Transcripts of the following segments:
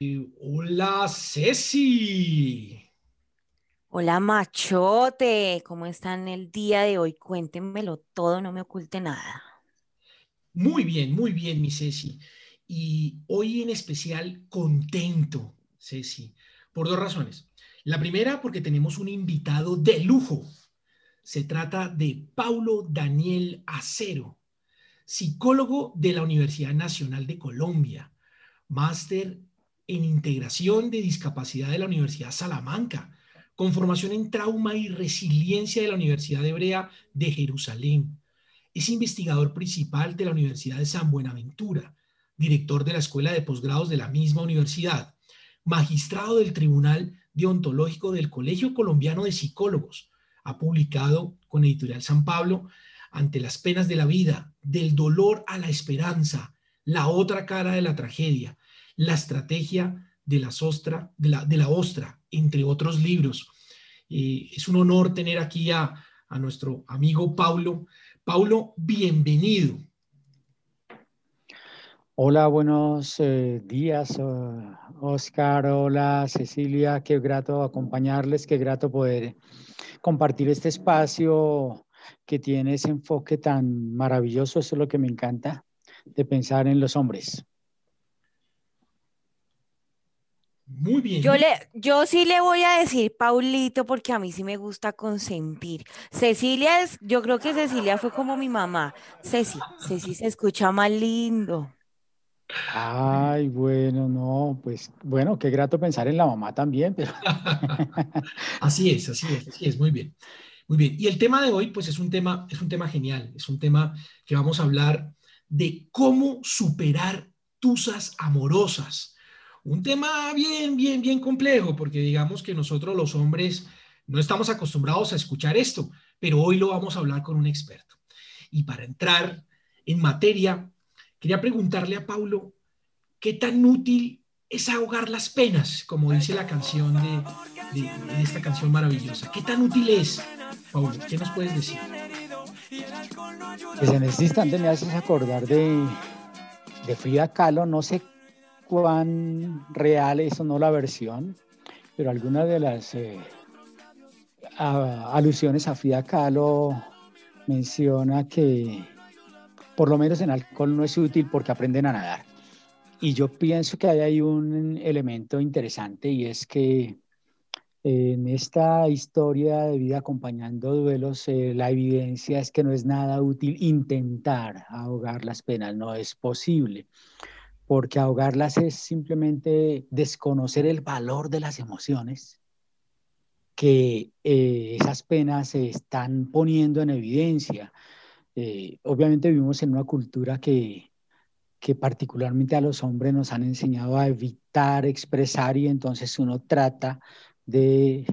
Hola Ceci. Hola machote, ¿cómo están el día de hoy? Cuéntenmelo todo, no me oculte nada. Muy bien, muy bien, mi Ceci. Y hoy en especial contento, Ceci, por dos razones. La primera, porque tenemos un invitado de lujo. Se trata de Paulo Daniel Acero, psicólogo de la Universidad Nacional de Colombia, máster en integración de discapacidad de la Universidad Salamanca, con formación en trauma y resiliencia de la Universidad Hebrea de Jerusalén. Es investigador principal de la Universidad de San Buenaventura, director de la Escuela de Posgrados de la misma universidad, magistrado del Tribunal Deontológico del Colegio Colombiano de Psicólogos. Ha publicado con Editorial San Pablo ante las penas de la vida, del dolor a la esperanza, la otra cara de la tragedia, la estrategia de la, ostra, de la, de la ostra, entre otros libros. Eh, es un honor tener aquí a, a nuestro amigo Paulo. Paulo, bienvenido. Hola, buenos eh, días, Oscar. Hola, Cecilia. Qué grato acompañarles, qué grato poder compartir este espacio que tiene ese enfoque tan maravilloso. Eso es lo que me encanta de pensar en los hombres. Muy bien. Yo, le, yo sí le voy a decir Paulito porque a mí sí me gusta consentir. Cecilia es, yo creo que Cecilia fue como mi mamá. Ceci, Ceci se escucha más lindo. Ay, bueno, no, pues bueno, qué grato pensar en la mamá también, pero... así es, así es, así es, muy bien. Muy bien. Y el tema de hoy, pues es un tema, es un tema genial, es un tema que vamos a hablar de cómo superar tusas amorosas. Un tema bien, bien, bien complejo, porque digamos que nosotros los hombres no estamos acostumbrados a escuchar esto, pero hoy lo vamos a hablar con un experto. Y para entrar en materia, quería preguntarle a Paulo, ¿qué tan útil es ahogar las penas, como dice la canción de, de, de esta canción maravillosa? ¿Qué tan útil es? Paulo, ¿qué nos puedes decir? Pues en este instante me haces acordar de, de Frida Kahlo, no sé cuán real es o no la versión, pero alguna de las eh, alusiones a Frida Kahlo menciona que por lo menos en alcohol no es útil porque aprenden a nadar. Y yo pienso que hay ahí un elemento interesante y es que en esta historia de vida acompañando duelos, eh, la evidencia es que no es nada útil intentar ahogar las penas, no es posible, porque ahogarlas es simplemente desconocer el valor de las emociones que eh, esas penas se están poniendo en evidencia. Eh, obviamente vivimos en una cultura que, que particularmente a los hombres nos han enseñado a evitar expresar y entonces uno trata de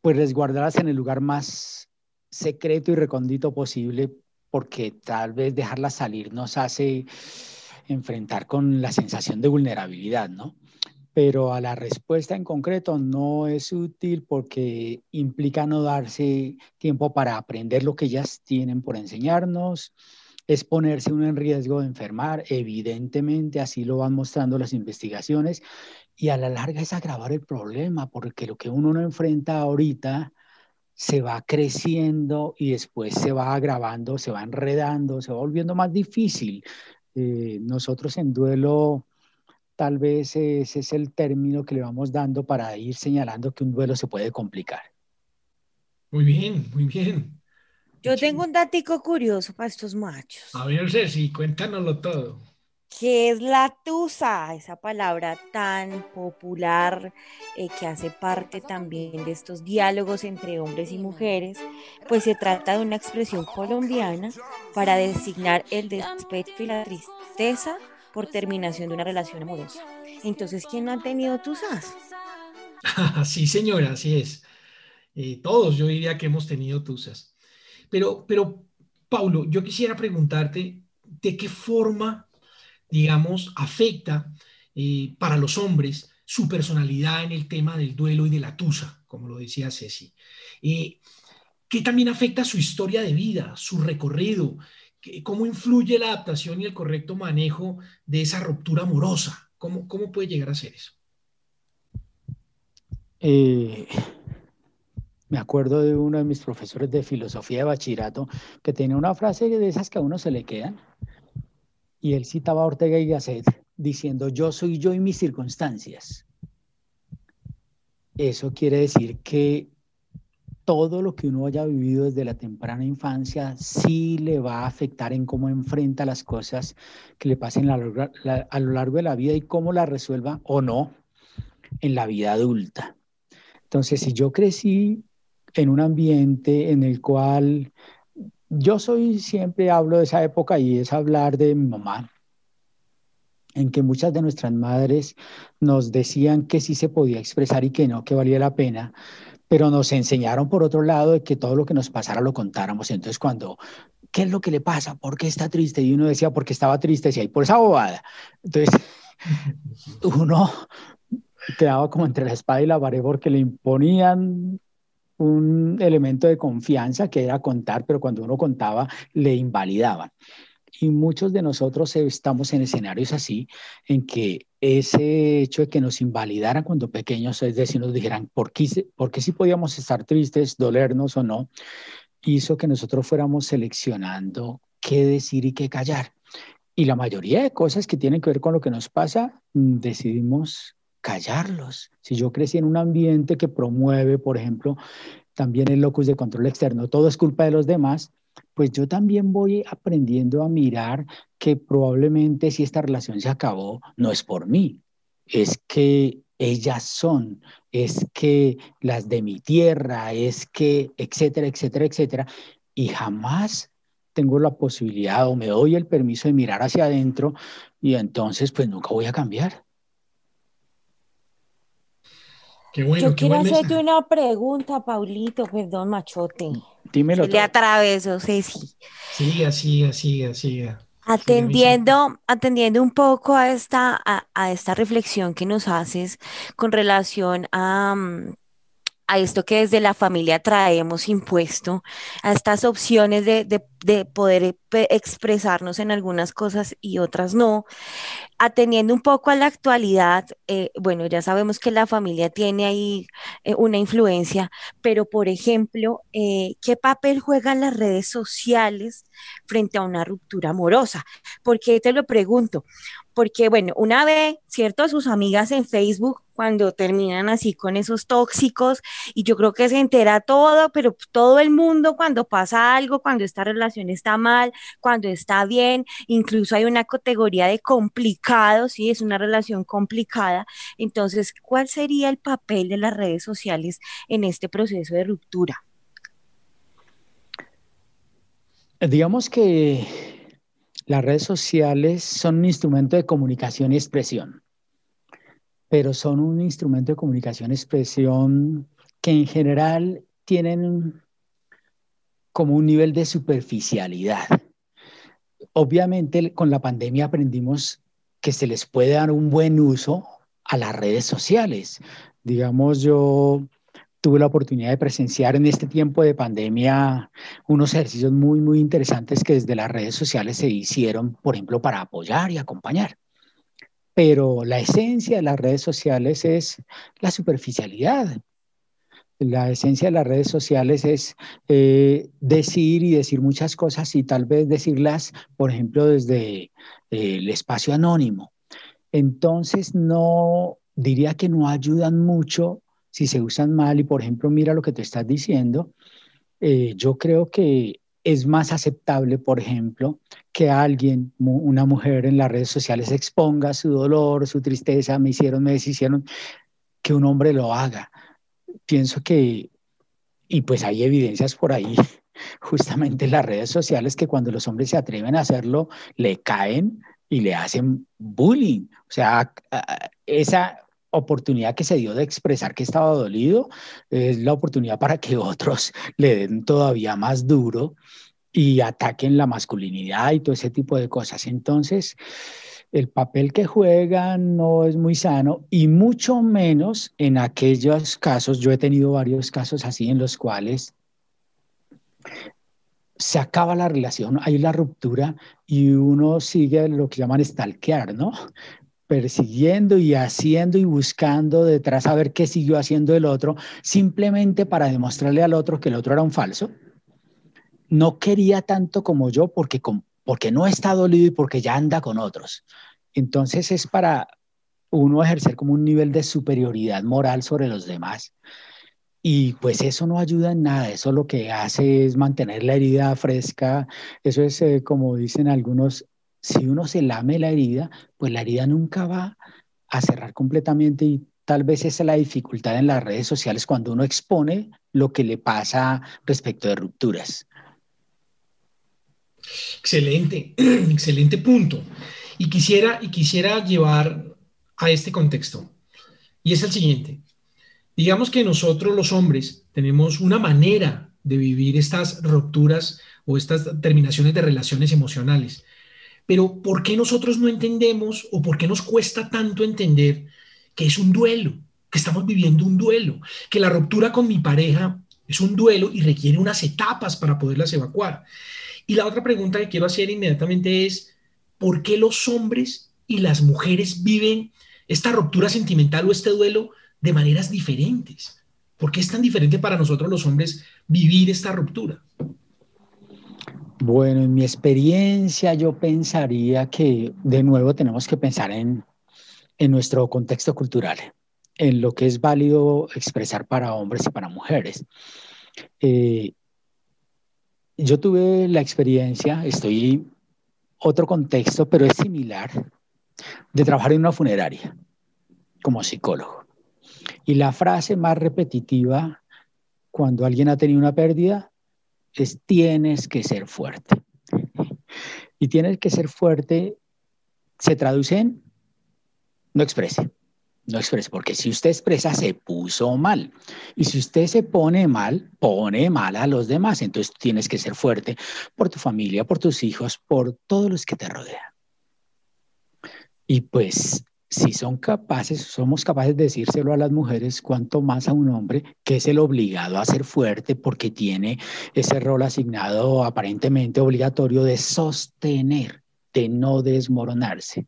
pues resguardarlas en el lugar más secreto y recóndito posible, porque tal vez dejarlas salir nos hace enfrentar con la sensación de vulnerabilidad, ¿no? Pero a la respuesta en concreto no es útil porque implica no darse tiempo para aprender lo que ellas tienen por enseñarnos, es ponerse uno en riesgo de enfermar, evidentemente, así lo van mostrando las investigaciones, y a la larga es agravar el problema, porque lo que uno no enfrenta ahorita se va creciendo y después se va agravando, se va enredando, se va volviendo más difícil. Eh, nosotros en duelo, tal vez ese es el término que le vamos dando para ir señalando que un duelo se puede complicar. Muy bien, muy bien. Yo tengo un datico curioso para estos machos. A ver, Ceci, cuéntanoslo todo. ¿Qué es la tusa? Esa palabra tan popular eh, que hace parte también de estos diálogos entre hombres y mujeres, pues se trata de una expresión colombiana para designar el despecho y la tristeza por terminación de una relación amorosa. Entonces, ¿quién no ha tenido tusas? sí, señora, así es. Eh, todos yo diría que hemos tenido tusas. Pero, pero, Paulo, yo quisiera preguntarte de qué forma, digamos, afecta eh, para los hombres su personalidad en el tema del duelo y de la tusa, como lo decía Ceci. Eh, ¿Qué también afecta su historia de vida, su recorrido? ¿Cómo influye la adaptación y el correcto manejo de esa ruptura amorosa? ¿Cómo, cómo puede llegar a ser eso? Eh, me acuerdo de uno de mis profesores de filosofía de bachillerato que tenía una frase de esas que a uno se le quedan. Y él citaba a Ortega y Gasset diciendo, yo soy yo y mis circunstancias. Eso quiere decir que todo lo que uno haya vivido desde la temprana infancia sí le va a afectar en cómo enfrenta las cosas que le pasen a lo largo de la vida y cómo las resuelva o no en la vida adulta. Entonces, si yo crecí en un ambiente en el cual yo soy, siempre hablo de esa época y es hablar de mi mamá, en que muchas de nuestras madres nos decían que sí se podía expresar y que no, que valía la pena, pero nos enseñaron por otro lado de que todo lo que nos pasara lo contáramos. Entonces cuando, ¿qué es lo que le pasa? ¿Por qué está triste? Y uno decía, porque estaba triste, decía, y por esa bobada. Entonces uno quedaba como entre la espada y la pared porque le imponían un elemento de confianza que era contar, pero cuando uno contaba le invalidaban. Y muchos de nosotros estamos en escenarios así, en que ese hecho de que nos invalidaran cuando pequeños, es decir, nos dijeran por qué, por qué sí podíamos estar tristes, dolernos o no, hizo que nosotros fuéramos seleccionando qué decir y qué callar. Y la mayoría de cosas que tienen que ver con lo que nos pasa, mm, decidimos callarlos. Si yo crecí en un ambiente que promueve, por ejemplo, también el locus de control externo, todo es culpa de los demás, pues yo también voy aprendiendo a mirar que probablemente si esta relación se acabó, no es por mí, es que ellas son, es que las de mi tierra, es que, etcétera, etcétera, etcétera, y jamás tengo la posibilidad o me doy el permiso de mirar hacia adentro y entonces pues nunca voy a cambiar. Yo quiero hacerte una pregunta, Paulito, perdón, machote. Dímelo. Le atraveso, Ceci. Siga, siga, siga, siga. Atendiendo, atendiendo un poco a esta, a, esta reflexión que nos haces con relación a, mm, a esto que desde la familia traemos impuesto, a estas opciones de, de, poder expresarnos en algunas cosas y otras no. Atendiendo un poco a la actualidad, eh, bueno, ya sabemos que la familia tiene ahí eh, una influencia, pero por ejemplo, eh, ¿qué papel juegan las redes sociales frente a una ruptura amorosa? Porque te lo pregunto, porque bueno, una vez, ¿cierto? Sus amigas en Facebook cuando terminan así con esos tóxicos y yo creo que se entera todo, pero todo el mundo cuando pasa algo, cuando esta relación está mal, cuando está bien, incluso hay una categoría de complicado, sí, es una relación complicada. Entonces, ¿cuál sería el papel de las redes sociales en este proceso de ruptura? Digamos que las redes sociales son un instrumento de comunicación y expresión, pero son un instrumento de comunicación y expresión que en general tienen como un nivel de superficialidad. Obviamente con la pandemia aprendimos que se les puede dar un buen uso a las redes sociales. Digamos, yo tuve la oportunidad de presenciar en este tiempo de pandemia unos ejercicios muy, muy interesantes que desde las redes sociales se hicieron, por ejemplo, para apoyar y acompañar. Pero la esencia de las redes sociales es la superficialidad. La esencia de las redes sociales es eh, decir y decir muchas cosas y tal vez decirlas, por ejemplo, desde eh, el espacio anónimo. Entonces, no diría que no ayudan mucho si se usan mal y por ejemplo mira lo que te estás diciendo, eh, yo creo que es más aceptable, por ejemplo, que alguien, una mujer en las redes sociales exponga su dolor, su tristeza, me hicieron, me deshicieron, que un hombre lo haga. Pienso que, y pues hay evidencias por ahí, justamente en las redes sociales, que cuando los hombres se atreven a hacerlo, le caen y le hacen bullying. O sea, esa oportunidad que se dio de expresar que estaba dolido es la oportunidad para que otros le den todavía más duro y ataquen la masculinidad y todo ese tipo de cosas. Entonces, el papel que juegan no es muy sano y mucho menos en aquellos casos, yo he tenido varios casos así en los cuales se acaba la relación, hay la ruptura y uno sigue lo que llaman stalkear, ¿no? Persiguiendo y haciendo y buscando detrás a ver qué siguió haciendo el otro, simplemente para demostrarle al otro que el otro era un falso. No quería tanto como yo porque, porque no está dolido y porque ya anda con otros. Entonces es para uno ejercer como un nivel de superioridad moral sobre los demás. Y pues eso no ayuda en nada, eso lo que hace es mantener la herida fresca, eso es eh, como dicen algunos, si uno se lame la herida, pues la herida nunca va a cerrar completamente y tal vez esa es la dificultad en las redes sociales cuando uno expone lo que le pasa respecto de rupturas. Excelente, excelente punto. Y quisiera, y quisiera llevar a este contexto. Y es el siguiente. Digamos que nosotros los hombres tenemos una manera de vivir estas rupturas o estas terminaciones de relaciones emocionales pero ¿por qué nosotros no entendemos o por qué nos cuesta tanto entender que es un duelo, que estamos viviendo un duelo, que la ruptura con mi pareja es un duelo y requiere unas etapas para poderlas evacuar? Y la otra pregunta que quiero hacer inmediatamente es, ¿por qué los hombres y las mujeres viven esta ruptura sentimental o este duelo de maneras diferentes? ¿Por qué es tan diferente para nosotros los hombres vivir esta ruptura? Bueno, en mi experiencia yo pensaría que de nuevo tenemos que pensar en, nuestro contexto cultural, en lo que es válido expresar para hombres y para mujeres. Eh, yo tuve la experiencia, estoy otro contexto, pero es similar, de trabajar en una funeraria como psicólogo. Y la frase más repetitiva cuando alguien ha tenido una pérdida es tienes que ser fuerte. Y tienes que ser fuerte se traduce en no exprese. No exprese, porque si usted expresa, se puso mal. Y si usted se pone mal, pone mal a los demás. Entonces tienes que ser fuerte por tu familia, por tus hijos, por todos los que te rodean. Y pues si son capaces, somos capaces de decírselo a las mujeres, cuanto más a un hombre que es el obligado a ser fuerte porque tiene ese rol asignado aparentemente obligatorio de sostener, de no desmoronarse.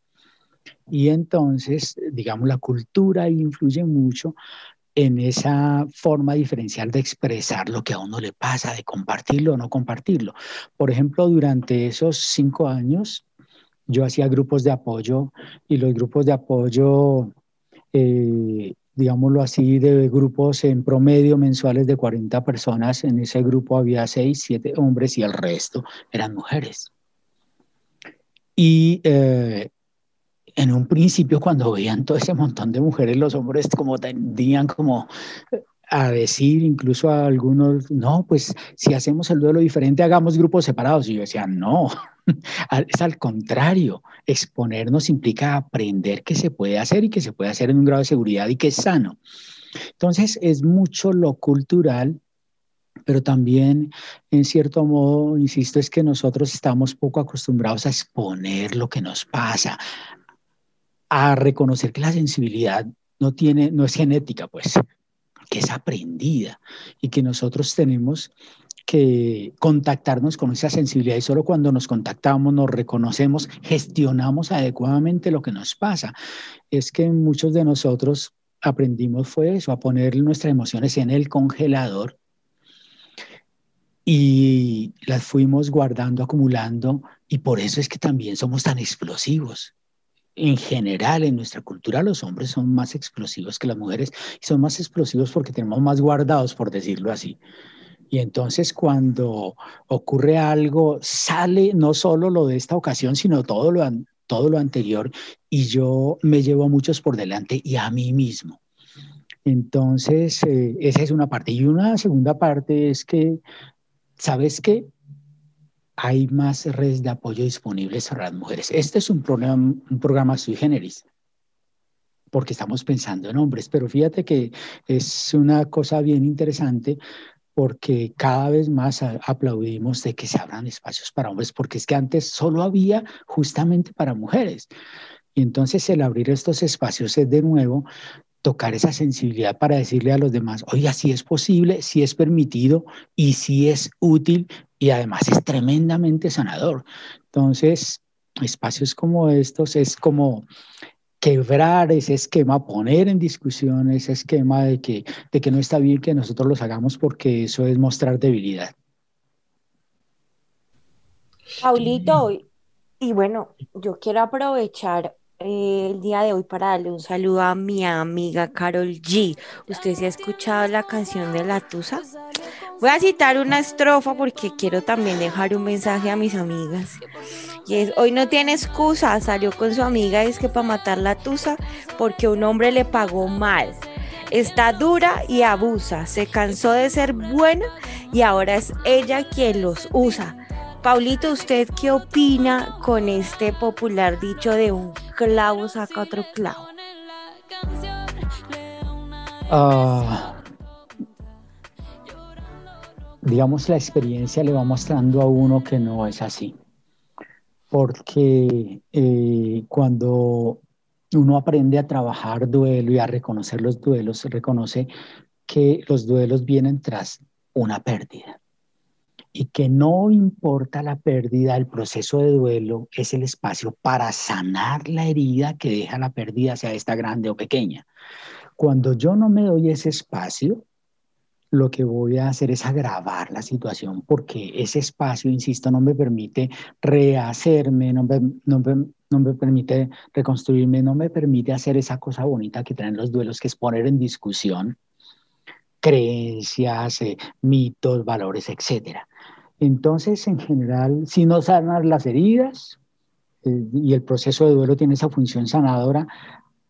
Y entonces, digamos, la cultura influye mucho en esa forma diferencial de expresar lo que a uno le pasa, de compartirlo o no compartirlo. Por ejemplo, durante esos cinco años, yo hacía grupos de apoyo y los grupos de apoyo, eh, digámoslo así, de grupos en promedio mensuales de 40 personas. En ese grupo había 6, 7 hombres y el resto eran mujeres. Y eh, en un principio, cuando veían todo ese montón de mujeres, los hombres como tendían como a decir incluso a algunos, no, pues si hacemos el duelo diferente, hagamos grupos separados. Y yo decía, no, es al contrario, exponernos implica aprender que se puede hacer y que se puede hacer en un grado de seguridad y que es sano. Entonces, es mucho lo cultural, pero también, en cierto modo, insisto, es que nosotros estamos poco acostumbrados a exponer lo que nos pasa, a reconocer que la sensibilidad no tiene, no es genética, pues, que es aprendida y que nosotros tenemos que contactarnos con esa sensibilidad y solo cuando nos contactamos, nos reconocemos, gestionamos adecuadamente lo que nos pasa. Es que muchos de nosotros aprendimos fue eso, a poner nuestras emociones en el congelador y las fuimos guardando, acumulando y por eso es que también somos tan explosivos en general en nuestra cultura los hombres son más explosivos que las mujeres y son más explosivos porque tenemos más guardados, por decirlo así. Y entonces cuando ocurre algo, sale no solo lo de esta ocasión, sino todo lo, todo lo anterior y yo me llevo a muchos por delante y a mí mismo. Entonces, eh, esa es una parte. Y una segunda parte es que, ¿sabes qué? Hay más redes de apoyo disponibles para las mujeres. Este es un, programa, un programa sui generis, porque estamos pensando en hombres, pero fíjate que es una cosa bien interesante porque cada vez más aplaudimos de que se abran espacios para hombres, porque es que antes solo había justamente para mujeres. Y entonces el abrir estos espacios es de nuevo tocar esa sensibilidad para decirle a los demás, oiga, si es posible, si es permitido y si es útil y además es tremendamente sanador. Entonces, espacios como estos es como quebrar ese esquema, poner en discusión ese esquema de que, de que no está bien que nosotros los hagamos porque eso es mostrar debilidad. Paulito, y bueno, yo quiero aprovechar el día de hoy para darle un saludo a mi amiga Carol G. ¿Usted se ha escuchado la canción de La Tusa? Voy a citar una estrofa porque quiero también dejar un mensaje a mis amigas. Y es, hoy no tiene excusa, salió con su amiga y es que para matar la Tusa porque un hombre le pagó mal. Está dura y abusa, se cansó de ser buena y ahora es ella quien los usa. Paulito, ¿usted qué opina con este popular dicho de un clavo saca otro clavo? Ah, digamos, la experiencia le va mostrando a uno que no es así. Porque eh, cuando uno aprende a trabajar duelo y a reconocer los duelos, reconoce que los duelos vienen tras una pérdida y que no importa la pérdida, el proceso de duelo es el espacio para sanar la herida que deja la pérdida, sea esta grande o pequeña. Cuando yo no me doy ese espacio, lo que voy a hacer es agravar la situación porque ese espacio, insisto, no me permite rehacerme, no me, no me, permite reconstruirme, no me permite hacer esa cosa bonita que traen los duelos, que es poner en discusión creencias, eh, mitos, valores, etcétera. Entonces, en general, si no sanar las heridas eh, y el proceso de duelo tiene esa función sanadora,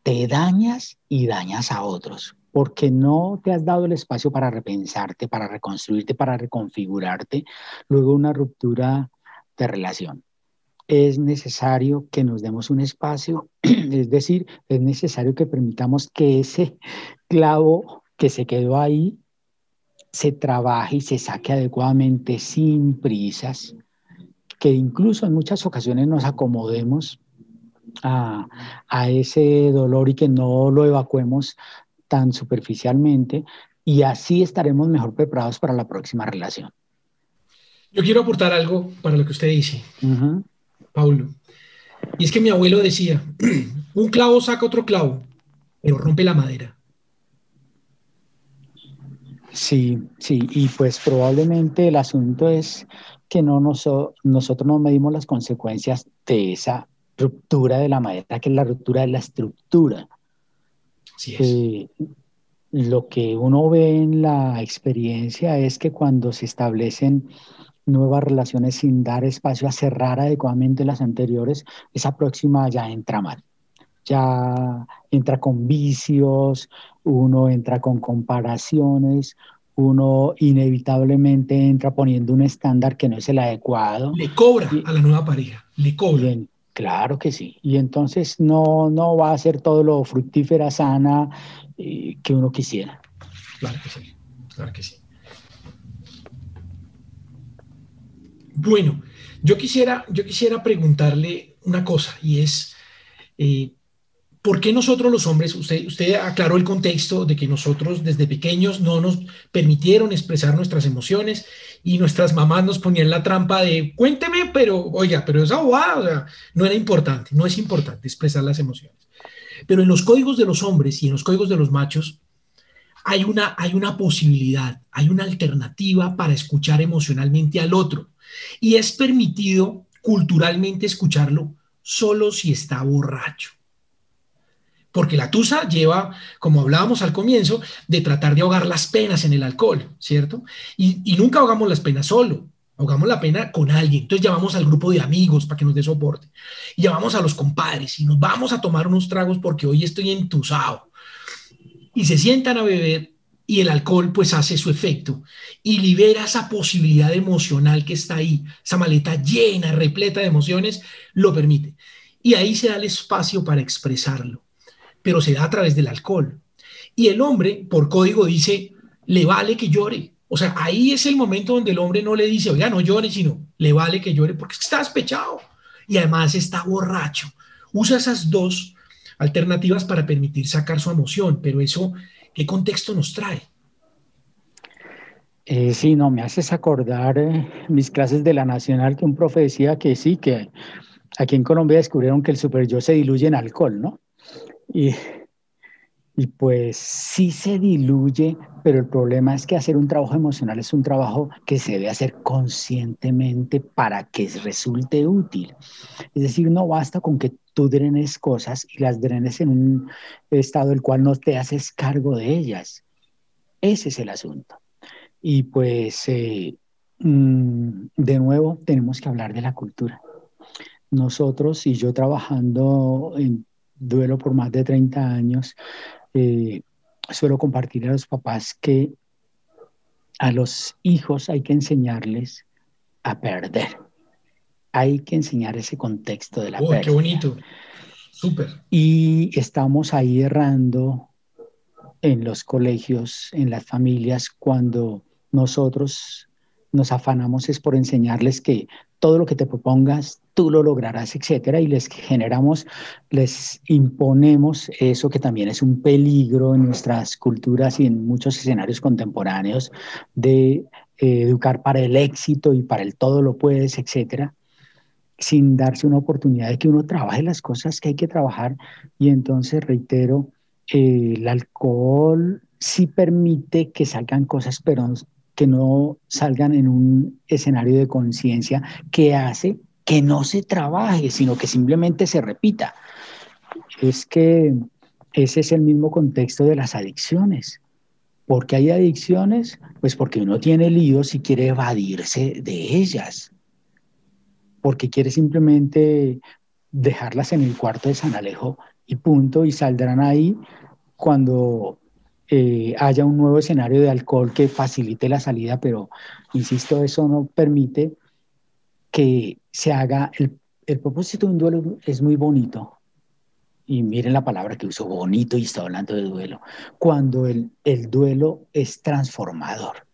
te dañas y dañas a otros, porque no te has dado el espacio para repensarte, para reconstruirte, para reconfigurarte, luego una ruptura de relación. Es necesario que nos demos un espacio, es decir, es necesario que permitamos que ese clavo que se quedó ahí se trabaje y se saque adecuadamente sin prisas, que incluso en muchas ocasiones nos acomodemos a, ese dolor y que no lo evacuemos tan superficialmente y así estaremos mejor preparados para la próxima relación. Yo quiero aportar algo para lo que usted dice, Paulo. Y es que mi abuelo decía, un clavo saca otro clavo, pero rompe la madera. Sí, sí, y pues probablemente el asunto es que no nosotros no medimos las consecuencias de esa ruptura de la madera, que es la ruptura de la estructura. Es. Eh, lo que uno ve en la experiencia es que cuando se establecen nuevas relaciones sin dar espacio a cerrar adecuadamente las anteriores, esa próxima ya entra mal ya entra con vicios, uno entra con comparaciones, uno inevitablemente entra poniendo un estándar que no es el adecuado. Le cobra a la nueva pareja, le cobra. Claro que sí. Y entonces no, no va a ser todo lo fructífera, sana eh, que uno quisiera. Claro que sí, claro que sí. Bueno, yo quisiera, yo quisiera preguntarle una cosa y es, eh, ¿Por qué nosotros los hombres, usted, usted aclaró el contexto de que nosotros desde pequeños no nos permitieron expresar nuestras emociones y nuestras mamás nos ponían la trampa de cuénteme, pero oiga, pero esa bobada, o sea, no era importante, no es importante expresar las emociones. Pero en los códigos de los hombres y en los códigos de los machos hay una, hay una posibilidad, hay una alternativa para escuchar emocionalmente al otro y es permitido culturalmente escucharlo solo si está borracho. Porque la tusa lleva, como hablábamos al comienzo, de tratar de ahogar las penas en el alcohol, ¿cierto? Y, nunca ahogamos las penas solo, ahogamos la pena con alguien. Entonces llamamos al grupo de amigos para que nos dé soporte. Llamamos a los compadres y nos vamos a tomar unos tragos porque hoy estoy entusado. Y se sientan a beber y el alcohol pues hace su efecto y libera esa posibilidad emocional que está ahí, esa maleta llena, repleta de emociones, lo permite. Y ahí se da el espacio para expresarlo, pero se da a través del alcohol. Y el hombre, por código, dice, le vale que llore. O sea, ahí es el momento donde el hombre no le dice, oiga, no llore, sino le vale que llore porque está despechado y además está borracho. Usa esas dos alternativas para permitir sacar su emoción, pero eso ¿Qué contexto nos trae? Eh, sí, no, me haces acordar eh, mis clases de la Nacional que un profe decía que sí, que aquí en Colombia descubrieron que el super yo se diluye en alcohol, ¿no? Y, y pues sí se diluye, pero el problema es que hacer un trabajo emocional es un trabajo que se debe hacer conscientemente para que resulte útil. Es decir, no basta con que tú drenes cosas y las drenes en un estado el cual no te haces cargo de ellas. Ese es el asunto. Y pues, eh, mm, de nuevo, tenemos que hablar de la cultura. Nosotros y yo trabajando en duelo por más de 30 años, eh, suelo compartir a los papás que a los hijos hay que enseñarles a perder hay que enseñar ese contexto de la oh, qué bonito! Súper. Y estamos ahí errando en los colegios, en las familias, cuando nosotros nos afanamos es por enseñarles que todo lo que te propongas, tú lo lograrás, etcétera, y les generamos, les imponemos eso que también es un peligro en nuestras culturas y en muchos escenarios contemporáneos de eh, educar para el éxito y para el todo lo puedes, etcétera sin darse una oportunidad de que uno trabaje las cosas que hay que trabajar. Y entonces, reitero, eh, el alcohol sí permite que salgan cosas, pero que no salgan en un escenario de conciencia que hace que no se trabaje, sino que simplemente se repita. Es que ese es el mismo contexto de las adicciones. ¿Por qué hay adicciones? Pues porque uno tiene líos y quiere evadirse de ellas porque quiere simplemente dejarlas en el cuarto de San Alejo y punto, y saldrán ahí cuando eh, haya un nuevo escenario de alcohol que facilite la salida, pero insisto, eso no permite que se haga, el, el propósito de un duelo es muy bonito, y miren la palabra que uso, bonito, y está hablando de duelo, cuando el, el duelo es transformador.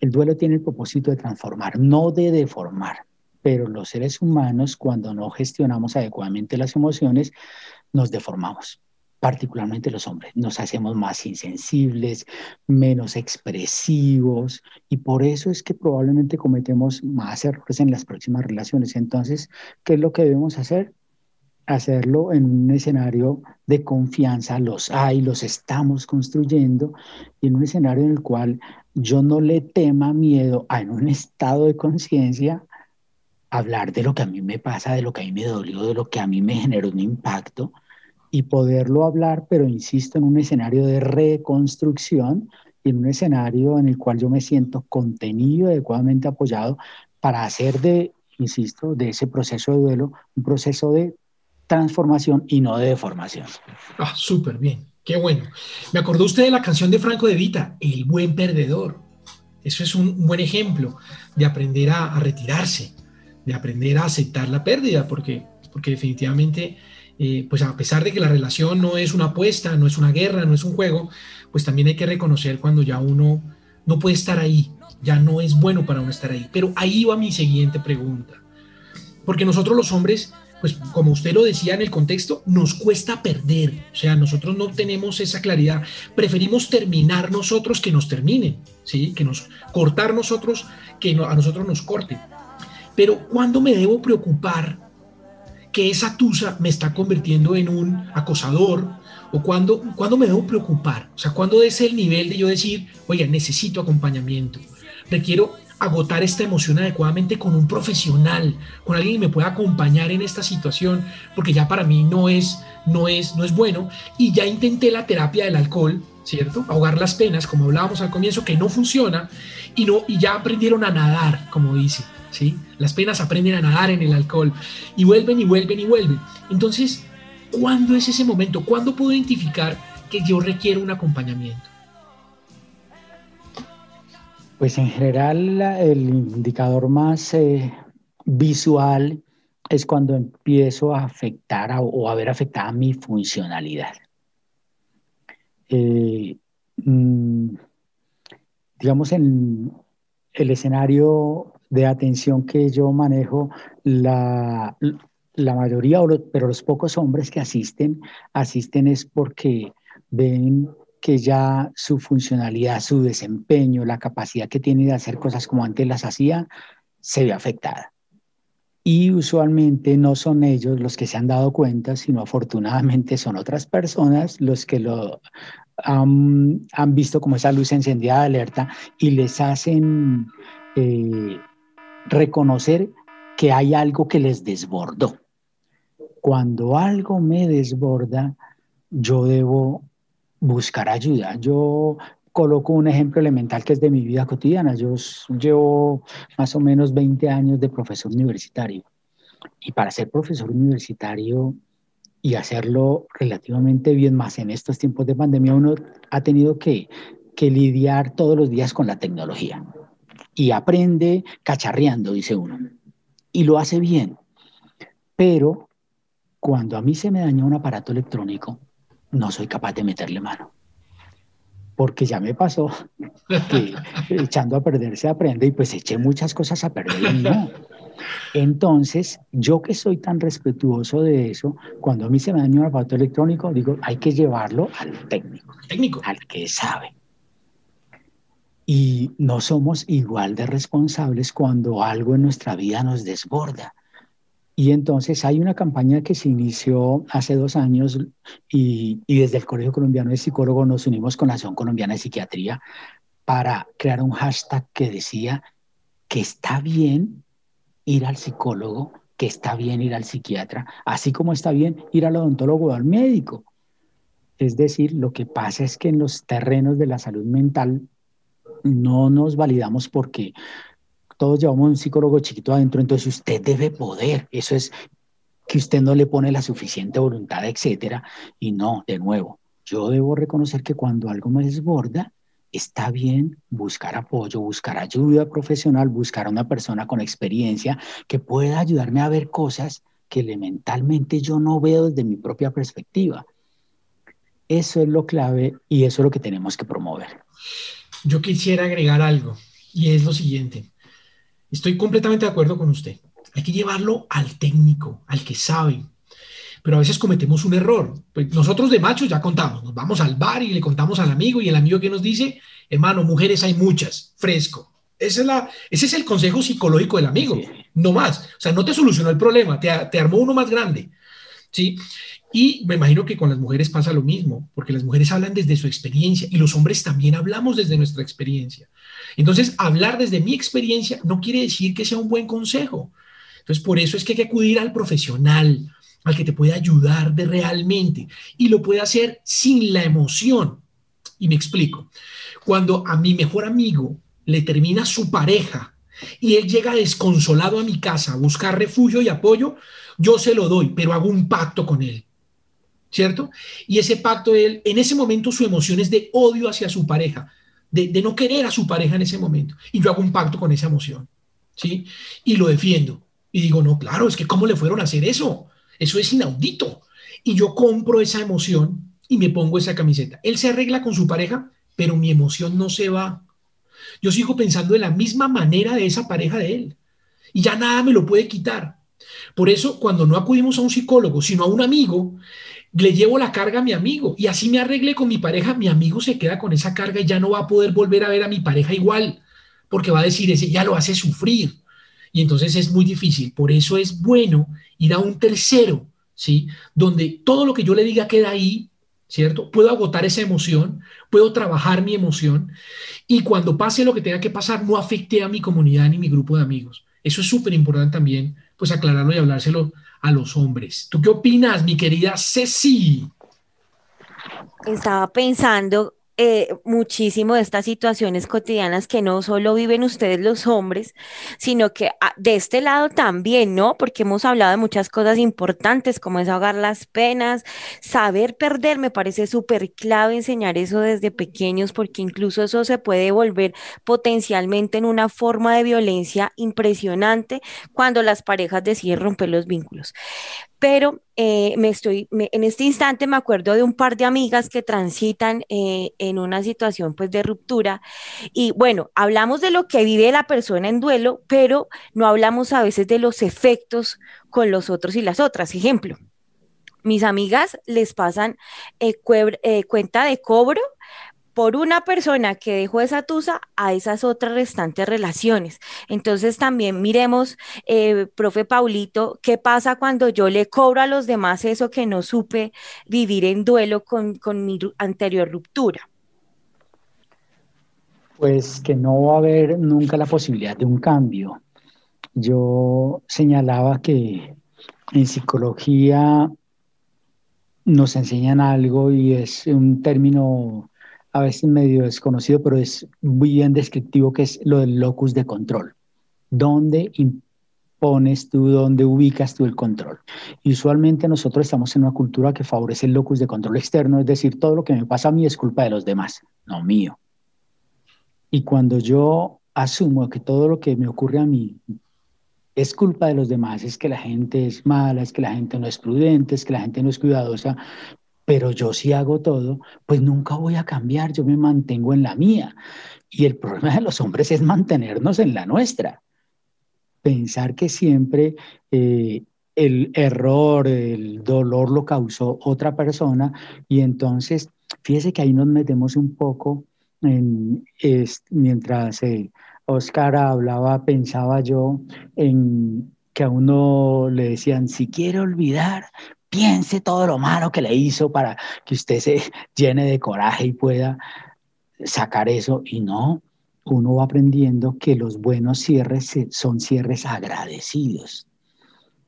El duelo tiene el propósito de transformar, no de deformar. Pero los seres humanos, cuando no gestionamos adecuadamente las emociones, nos deformamos, particularmente los hombres. Nos hacemos más insensibles, menos expresivos, y por eso es que probablemente cometemos más errores en las próximas relaciones. Entonces, ¿qué es lo que debemos hacer? hacerlo en un escenario de confianza, los hay, los estamos construyendo, y en un escenario en el cual yo no le tema miedo a en un estado de conciencia hablar de lo que a mí me pasa, de lo que a mí me dolió, de lo que a mí me generó un impacto y poderlo hablar, pero insisto, en un escenario de reconstrucción y en un escenario en el cual yo me siento contenido, adecuadamente apoyado para hacer de, insisto, de ese proceso de duelo un proceso de transformación y no de deformación. Ah, súper bien, qué bueno. Me acordó usted de la canción de Franco de Vita, El buen perdedor. Eso es un buen ejemplo de aprender a retirarse, de aprender a aceptar la pérdida, porque, porque definitivamente, eh, pues a pesar de que la relación no es una apuesta, no es una guerra, no es un juego, pues también hay que reconocer cuando ya uno no puede estar ahí, ya no es bueno para uno estar ahí. Pero ahí va mi siguiente pregunta, porque nosotros los hombres, pues como usted lo decía en el contexto, nos cuesta perder, o sea, nosotros no tenemos esa claridad, preferimos terminar nosotros que nos terminen, ¿sí? Que nos cortar nosotros, que a nosotros nos corten. Pero ¿cuándo me debo preocupar que esa tusa me está convirtiendo en un acosador? ¿O cuándo, me debo preocupar? O sea, ¿cuándo es el nivel de yo decir, oye, necesito acompañamiento? Requiero agotar esta emoción adecuadamente con un profesional, con alguien que me pueda acompañar en esta situación, porque ya para mí no es, no es, no es bueno. Y ya intenté la terapia del alcohol, ¿cierto? Ahogar las penas, como hablábamos al comienzo, que no funciona, y, no, y ya aprendieron a nadar, como dice. ¿Sí? Las penas aprenden a nadar en el alcohol y vuelven y vuelven y vuelven. Entonces, ¿cuándo es ese momento? ¿Cuándo puedo identificar que yo requiero un acompañamiento? Pues en general el indicador más eh, visual es cuando empiezo a afectar o a ver afectada mi funcionalidad. Eh, mm, digamos, en el escenario de atención que yo manejo, la, la mayoría, pero los pocos hombres que asisten, asisten es porque ven que ya su funcionalidad, su desempeño, la capacidad que tiene de hacer cosas como antes las hacía, se ve afectada. Y usualmente no son ellos los que se han dado cuenta, sino afortunadamente son otras personas los que lo han, visto como esa luz encendida de alerta y les hacen eh, reconocer que hay algo que les desbordó. Cuando algo me desborda, yo debo buscar ayuda. Yo coloco un ejemplo elemental que es de mi vida cotidiana. Yo llevo más o menos 20 años de profesor universitario. Y para ser profesor universitario y hacerlo relativamente bien, más en estos tiempos de pandemia, uno ha tenido que, que lidiar todos los días con la tecnología. Y aprende cacharreando, dice uno. Y lo hace bien. Pero cuando a mí se me daña un aparato electrónico, no soy capaz de meterle mano. Porque ya me pasó que echando a perder se aprende y pues eché muchas cosas a perder y no. Entonces, yo que soy tan respetuoso de eso, cuando a mí se me daña un aparato electrónico, digo, hay que llevarlo al técnico, técnico, al que sabe. Y no somos igual de responsables cuando algo en nuestra vida nos desborda. Y entonces hay una campaña que se inició hace dos años y, desde el Colegio Colombiano de Psicólogos nos unimos con la Asociación Colombiana de Psiquiatría para crear un hashtag que decía que está bien ir al psicólogo, que está bien ir al psiquiatra, así como está bien ir al odontólogo o al médico. Es decir, lo que pasa es que en los terrenos de la salud mental no nos validamos porque todos llevamos un psicólogo chiquito adentro, entonces usted debe poder, eso es que usted no le pone la suficiente voluntad, etcétera, y no, de nuevo, yo debo reconocer que cuando algo me desborda, está bien buscar apoyo, buscar ayuda profesional, buscar a una persona con experiencia que pueda ayudarme a ver cosas que elementalmente yo no veo desde mi propia perspectiva. Eso es lo clave y eso es lo que tenemos que promover. Yo quisiera agregar algo y es lo siguiente. Estoy completamente de acuerdo con usted. Hay que llevarlo al técnico, al que sabe. Pero a veces cometemos un error. Pues nosotros de machos ya contamos, nos vamos al bar y le contamos al amigo y el amigo que nos dice, hermano, mujeres hay muchas, fresco. Esa es la, ese es el consejo psicológico del amigo, no más. O sea, no te solucionó el problema, te, te armó uno más grande. ¿sí? Y me imagino que con las mujeres pasa lo mismo, porque las mujeres hablan desde su experiencia y los hombres también hablamos desde nuestra experiencia. Entonces, hablar desde mi experiencia no quiere decir que sea un buen consejo. Entonces, por eso es que hay que acudir al profesional, al que te puede ayudar de realmente y lo puede hacer sin la emoción. Y me explico. Cuando a mi mejor amigo le termina su pareja y él llega desconsolado a mi casa a buscar refugio y apoyo, yo se lo doy, pero hago un pacto con él. ¿Cierto? Y ese pacto, él, en ese momento su emoción es de odio hacia su pareja, de, de no querer a su pareja en ese momento. Y yo hago un pacto con esa emoción. ¿Sí? Y lo defiendo. Y digo, no, claro, es que ¿cómo le fueron a hacer eso? Eso es inaudito. Y yo compro esa emoción y me pongo esa camiseta. Él se arregla con su pareja, pero mi emoción no se va. Yo sigo pensando de la misma manera de esa pareja de él. Y ya nada me lo puede quitar. Por eso, cuando no acudimos a un psicólogo, sino a un amigo, le llevo la carga a mi amigo y así me arregle con mi pareja, mi amigo se queda con esa carga y ya no va a poder volver a ver a mi pareja igual, porque va a decir, ese ya lo hace sufrir. Y entonces es muy difícil. Por eso es bueno ir a un tercero, ¿sí? Donde todo lo que yo le diga queda ahí, ¿cierto? Puedo agotar esa emoción, puedo trabajar mi emoción y cuando pase lo que tenga que pasar, no afecte a mi comunidad ni mi grupo de amigos. Eso es súper importante también pues aclararlo y hablárselo a los hombres. ¿Tú qué opinas, mi querida Ceci? Estaba pensando eh, muchísimo de estas situaciones cotidianas que no solo viven ustedes los hombres, sino que ah, de este lado también, ¿no? Porque hemos hablado de muchas cosas importantes, como es ahogar las penas, saber perder, me parece súper clave enseñar eso desde pequeños, porque incluso eso se puede volver potencialmente en una forma de violencia impresionante cuando las parejas deciden romper los vínculos pero eh, me estoy, en este instante me acuerdo de un par de amigas que transitan eh, en una situación pues de ruptura y bueno, hablamos de lo que vive la persona en duelo, pero no hablamos a veces de los efectos con los otros y las otras. Ejemplo, mis amigas les pasan eh, cuenta de cobro por una persona que dejó esa tusa a esas otras restantes relaciones. Entonces también miremos, eh, profe Paulito, qué pasa cuando yo le cobro a los demás eso que no supe vivir en duelo con, con mi anterior ruptura. Pues que no va a haber nunca la posibilidad de un cambio. Yo señalaba que en psicología nos enseñan algo y es un término a veces medio desconocido, pero es muy bien descriptivo, que es lo del locus de control. ¿Dónde impones tú, dónde ubicas tú el control? Y usualmente nosotros estamos en una cultura que favorece el locus de control externo, es decir, todo lo que me pasa a mí es culpa de los demás, no mío. Y cuando yo asumo que todo lo que me ocurre a mí es culpa de los demás, es que la gente es mala, es que la gente no es prudente, es que la gente no es cuidadosa, pero yo si hago todo, pues nunca voy a cambiar, yo me mantengo en la mía. Y el problema de los hombres es mantenernos en la nuestra. Pensar que siempre eh, el error, el dolor lo causó otra persona y entonces, fíjese que ahí nos metemos un poco en, mientras eh, Oscar hablaba, pensaba yo en que a uno le decían, si quiere olvidar, piense todo lo malo que le hizo para que usted se llene de coraje y pueda sacar eso. Y no, uno va aprendiendo que los buenos cierres son cierres agradecidos.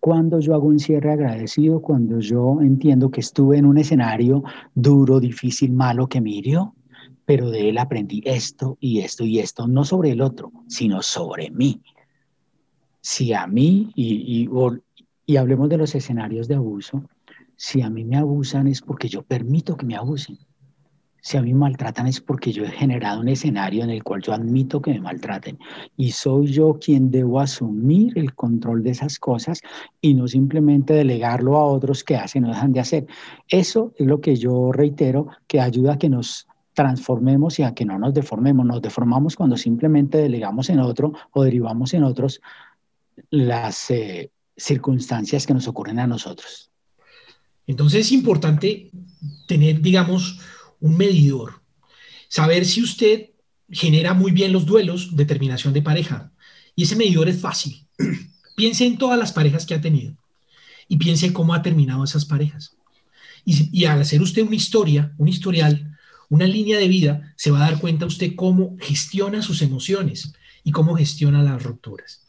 Cuando yo hago un cierre agradecido, cuando yo entiendo que estuve en un escenario duro, difícil, malo que me hirió, pero de él aprendí esto y esto y esto, no sobre el otro, sino sobre mí. Si a mí, y, y, y hablemos de los escenarios de abuso. Si a mí me abusan es porque yo permito que me abusen. Si a mí maltratan es porque yo he generado un escenario en el cual yo admito que me maltraten. Y soy yo quien debo asumir el control de esas cosas y no simplemente delegarlo a otros que hacen o dejan de hacer. Eso es lo que yo reitero, que ayuda a que nos transformemos y a que no nos deformemos. Nos deformamos cuando simplemente delegamos en otro o derivamos en otros las... Eh, circunstancias que nos ocurren a nosotros. Entonces es importante tener, digamos, un medidor, saber si usted genera muy bien los duelos de terminación de pareja. Y ese medidor es fácil. piense en todas las parejas que ha tenido y piense cómo ha terminado esas parejas. Y, y, al hacer usted una historia, un historial, una línea de vida, se va a dar cuenta usted cómo gestiona sus emociones y cómo gestiona las rupturas.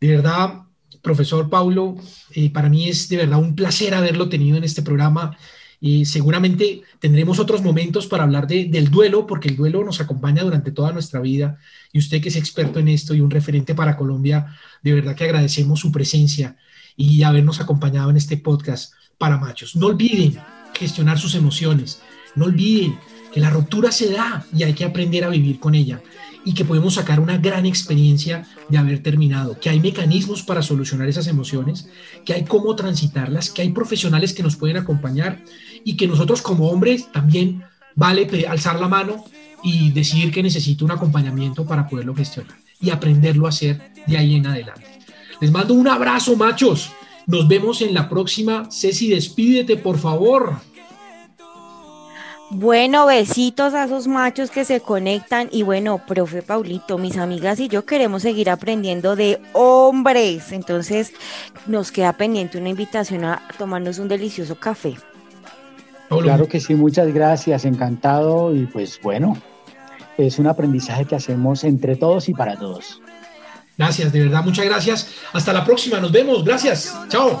De verdad, profesor Paulo, eh, para mí es de verdad un placer haberlo tenido en este programa. y seguramente tendremos otros momentos para hablar del duelo, porque el duelo nos acompaña durante toda nuestra vida. Y usted que es experto en esto y un referente para Colombia, de verdad que agradecemos su presencia y habernos acompañado en este podcast para machos. No olviden gestionar sus emociones. No olviden que la ruptura se da y hay que aprender a vivir con ella y que podemos sacar una gran experiencia de haber terminado, que hay mecanismos para solucionar esas emociones, que hay cómo transitarlas, que hay profesionales que nos pueden acompañar y que nosotros como hombres también vale alzar la mano y decir que necesito un acompañamiento para poderlo gestionar y aprenderlo a hacer de ahí en adelante. Les mando un abrazo, machos. Nos vemos en la próxima. Ceci, despídete, por favor. Bueno, besitos a esos machos que se conectan y bueno, profe Paulito, mis amigas y yo queremos seguir aprendiendo de hombres, entonces nos queda pendiente una invitación a tomarnos un delicioso café. Claro que sí, muchas gracias, encantado y pues bueno, es un aprendizaje que hacemos entre todos y para todos. Gracias, de verdad, muchas gracias. Hasta la próxima, nos vemos, gracias, chao.